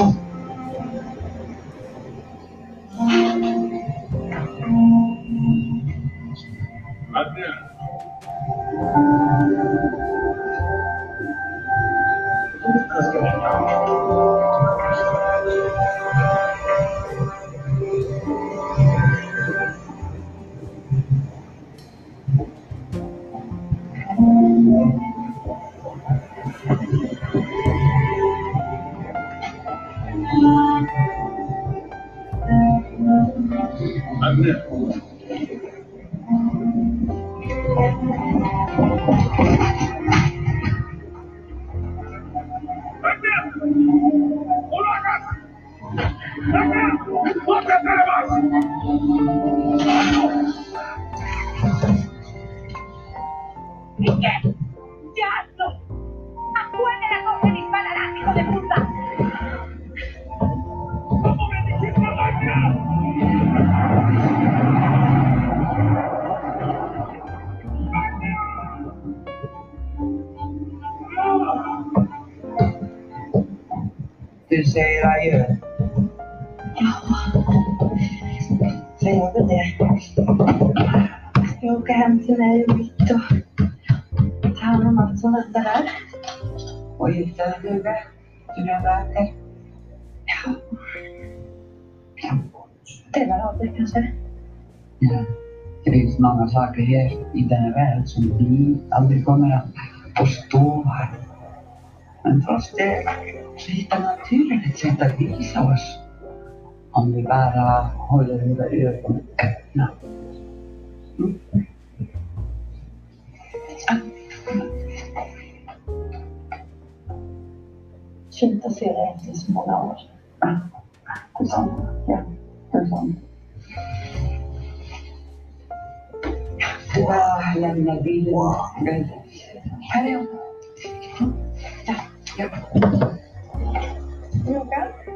Cristo. Adriano. Amen. Look at them! Look at them! Du säger adjö. Jag gör väl det. Jag ska åka hem till mig och mitt och ta hand om allt som väntar här. Och gifta dig duga. Du blir vacker. Ja. Delar av det kanske. Ja. Det finns många saker här i denna värld som vi aldrig kommer att förstå. Men trots det så hittar naturen ett sätt att visa oss. Om vi bara håller våra ögon öppna. Mm. Fint att se dig efter så många år. Detsamma. Ja. Du bara lämnar bilen. Här är. Ja, ja. here.